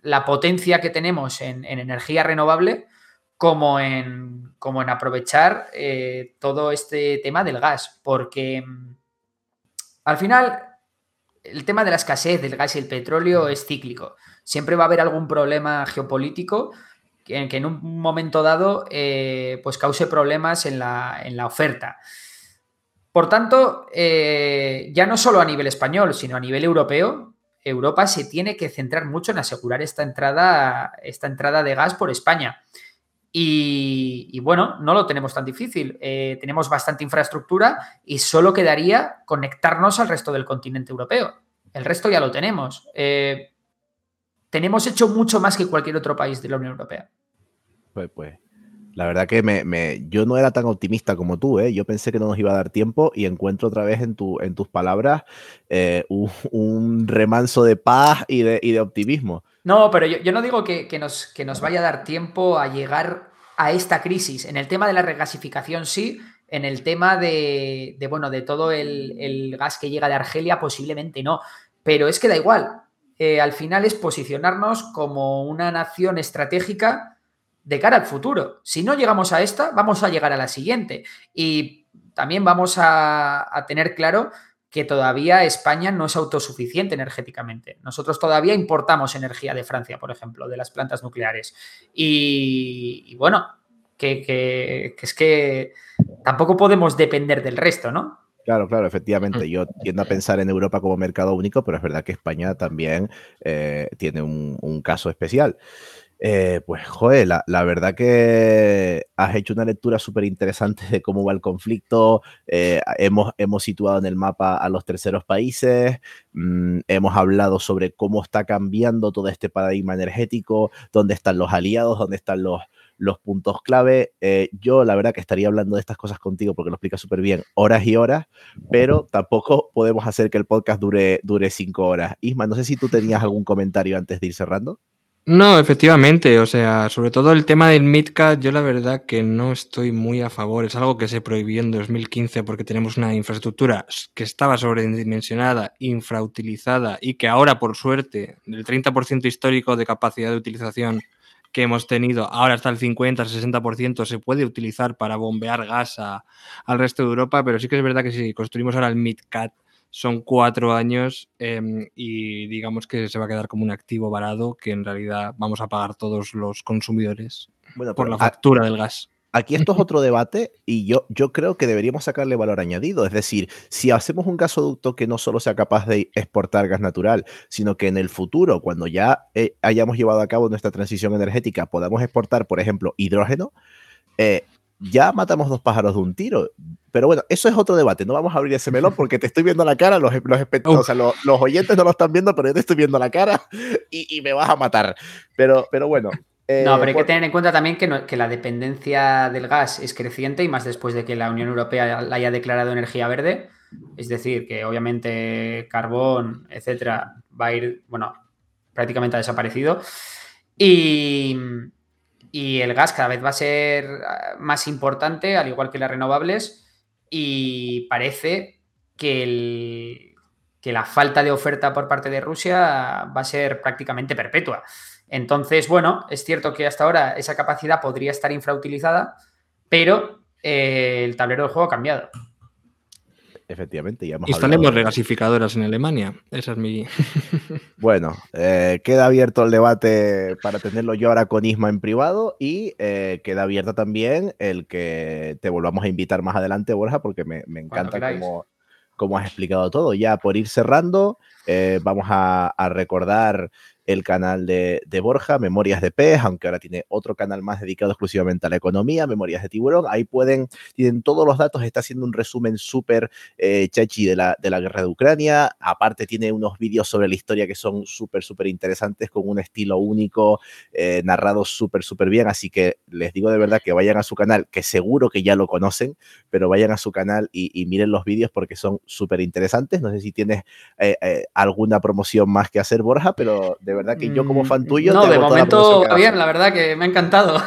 la potencia que tenemos en, energía renovable como en, como en aprovechar eh, todo este tema del gas, porque mm, al final el tema de la escasez del gas y el petróleo es cíclico. Siempre va a haber algún problema geopolítico que, en un momento dado eh, pues cause problemas en la, oferta. Por tanto, eh, ya no solo a nivel español, sino a nivel europeo, Europa se tiene que centrar mucho en asegurar esta entrada, esta entrada de gas por España. Y, bueno, no lo tenemos tan difícil. Eh, tenemos bastante infraestructura y solo quedaría conectarnos al resto del continente europeo. El resto ya lo tenemos. Eh, tenemos hecho mucho más que cualquier otro país de la Unión Europea. Pues, pues, La verdad que me, yo no era tan optimista como tú, ¿eh? yo pensé que no nos iba a dar tiempo y encuentro otra vez en, tu, en tus palabras eh, un, remanso de paz y de, y de optimismo. No, pero yo, no digo que, nos, que nos vaya a dar tiempo a llegar a esta crisis. En el tema de la regasificación sí, en el tema de, bueno, de todo el, gas que llega de Argelia posiblemente no, pero es que da igual. Eh, al final es posicionarnos como una nación estratégica de cara al futuro. Si no llegamos a esta, vamos a llegar a la siguiente. Y también vamos a tener claro que todavía España no es autosuficiente energéticamente. Nosotros todavía importamos energía de Francia, por ejemplo, de las plantas nucleares. Y, bueno, que, es que tampoco podemos depender del resto, ¿no? Claro, claro, efectivamente. Mm. Yo tiendo a pensar en Europa como mercado único, pero es verdad que España también eh, tiene un, caso especial. Eh, pues, joder, la, verdad que has hecho una lectura súper interesante de cómo va el conflicto. Eh, hemos, hemos situado en el mapa a los terceros países, mm, hemos hablado sobre cómo está cambiando todo este paradigma energético, dónde están los aliados, dónde están los, los puntos clave. Eh, yo, la verdad, que estaría hablando de estas cosas contigo porque lo explica súper bien, horas y horas, pero tampoco podemos hacer que el podcast dure, dure cinco horas. Isma, no sé si tú tenías algún comentario antes de ir cerrando. No, efectivamente, o sea, sobre todo el tema del MidCat, yo la verdad que no estoy muy a favor. Es algo que se prohibió en 2015 porque tenemos una infraestructura que estaba sobredimensionada, infrautilizada y que ahora, por suerte, del 30% histórico de capacidad de utilización que hemos tenido, ahora hasta el 50-60% se puede utilizar para bombear gas al resto de Europa, pero sí que es verdad que si construimos ahora el MidCat son cuatro años em, y digamos que se va a quedar como un activo varado que en realidad vamos a pagar todos los consumidores por la factura del gas. Aquí esto es otro debate y yo, yo creo que deberíamos sacarle valor añadido. Es decir, si hacemos un gasoducto que no solo sea capaz de exportar gas natural, sino que en el futuro, cuando ya eh, hayamos llevado a cabo nuestra transición energética, podamos exportar, por ejemplo, hidrógeno, eh, ya matamos dos pájaros de un tiro. Pero bueno, eso es otro debate. No vamos a abrir ese melón (laughs) porque te estoy viendo la cara, los, los, los, oyentes no lo están viendo, pero yo te estoy viendo la cara y, me vas a matar. Pero, pero bueno. Eh, no, pero hay que tener en cuenta también que, que, la dependencia del gas es creciente y más después de que la Unión Europea la haya declarado energía verde. Es decir, que obviamente carbón, etcétera, va a ir, bueno, prácticamente ha desaparecido. Y, y el gas cada vez va a ser ah, más importante, al igual que las renovables, y parece que, que la falta de oferta por parte de Rusia va a ser prácticamente perpetua. Entonces, bueno, es cierto que hasta ahora esa capacidad podría estar infrautilizada, pero eh, el tablero del juego ha cambiado. Efectivamente, ya hemos Instalemos regasificadoras en Alemania. Esa es mi. (laughs) (laughs) bueno, eh, queda abierto el debate para tenerlo yo ahora con Isma en privado y eh, queda abierto también el que te volvamos a invitar más adelante, Borja, porque me, encanta cómo, has explicado todo. Ya por ir cerrando, eh, vamos a recordar el canal de, Borja, Memorias de Pez, aunque ahora tiene otro canal más dedicado exclusivamente a la economía, Memorias de Tiburón. Ahí pueden, tienen todos los datos, está haciendo un resumen súper eh, chachi de la, de la guerra de Ucrania. Aparte, tiene unos vídeos sobre la historia que son súper, súper interesantes, con un estilo único, eh, narrado súper, súper bien. Así que les digo de verdad que vayan a su canal, que seguro que ya lo conocen, pero vayan a su canal y, miren los vídeos porque son súper interesantes. No sé si tienes eh, alguna promoción más que hacer, Borja, pero de verdad que yo como fan mm, tuyo... No, de momento bien, la verdad que me ha encantado.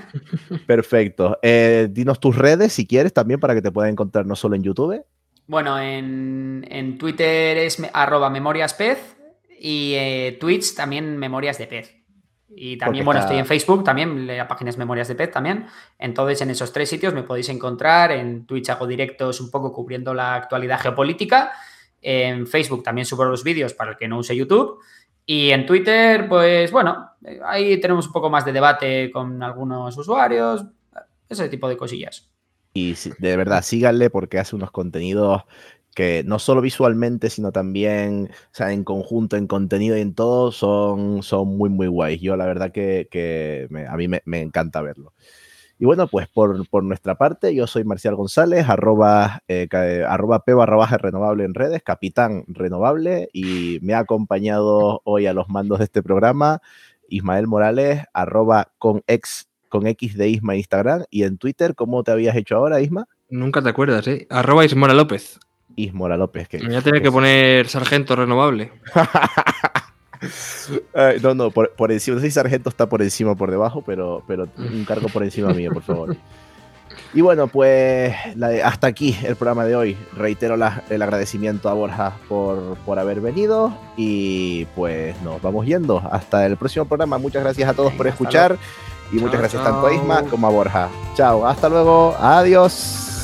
(laughs) Perfecto. Eh, dinos tus redes si quieres también para que te puedan encontrar no solo en YouTube. Bueno, en, Twitter es arroba memoriaspez y eh, Twitch también memorias de pez. Y también, bueno, estoy en Facebook, también la página es Memorias de Pez también. Entonces, en esos tres sitios me podéis encontrar. En Twitch hago directos un poco cubriendo la actualidad geopolítica. En Facebook también subo los vídeos para el que no use YouTube. Y en Twitter, pues bueno, ahí tenemos un poco más de debate con algunos usuarios, ese tipo de cosillas. Y de verdad, síganle porque hace unos contenidos que no solo visualmente, sino también o sea, en conjunto, en contenido y en todo, son, son muy, muy guays. Yo la verdad que, a mí me encanta verlo. Y bueno, pues por, por, nuestra parte, yo soy Marcial González, arroba, eh, arroba P barra baja renovable en redes, capitán renovable, y me ha acompañado hoy a los mandos de este programa Ismael Morales, arroba con ex con X de Isma en Instagram y en Twitter, ¿cómo te habías hecho ahora, Isma? Nunca te acuerdas, ¿eh? Arroba Ismora López. Ismora López. Que, Me voy a tener que poner sargento renovable. (laughs) Ay, no, no, por, por, encima. No sé si sargento está por encima o por debajo, pero, pero un cargo por encima mío, por favor. Y bueno, pues la, hasta aquí el programa de hoy. Reitero la, el agradecimiento a Borja por, por haber venido y pues nos vamos yendo. Hasta el próximo programa. Muchas gracias a todos por escuchar y muchas gracias tanto a Isma como a Borja. Chao, hasta luego. Adiós.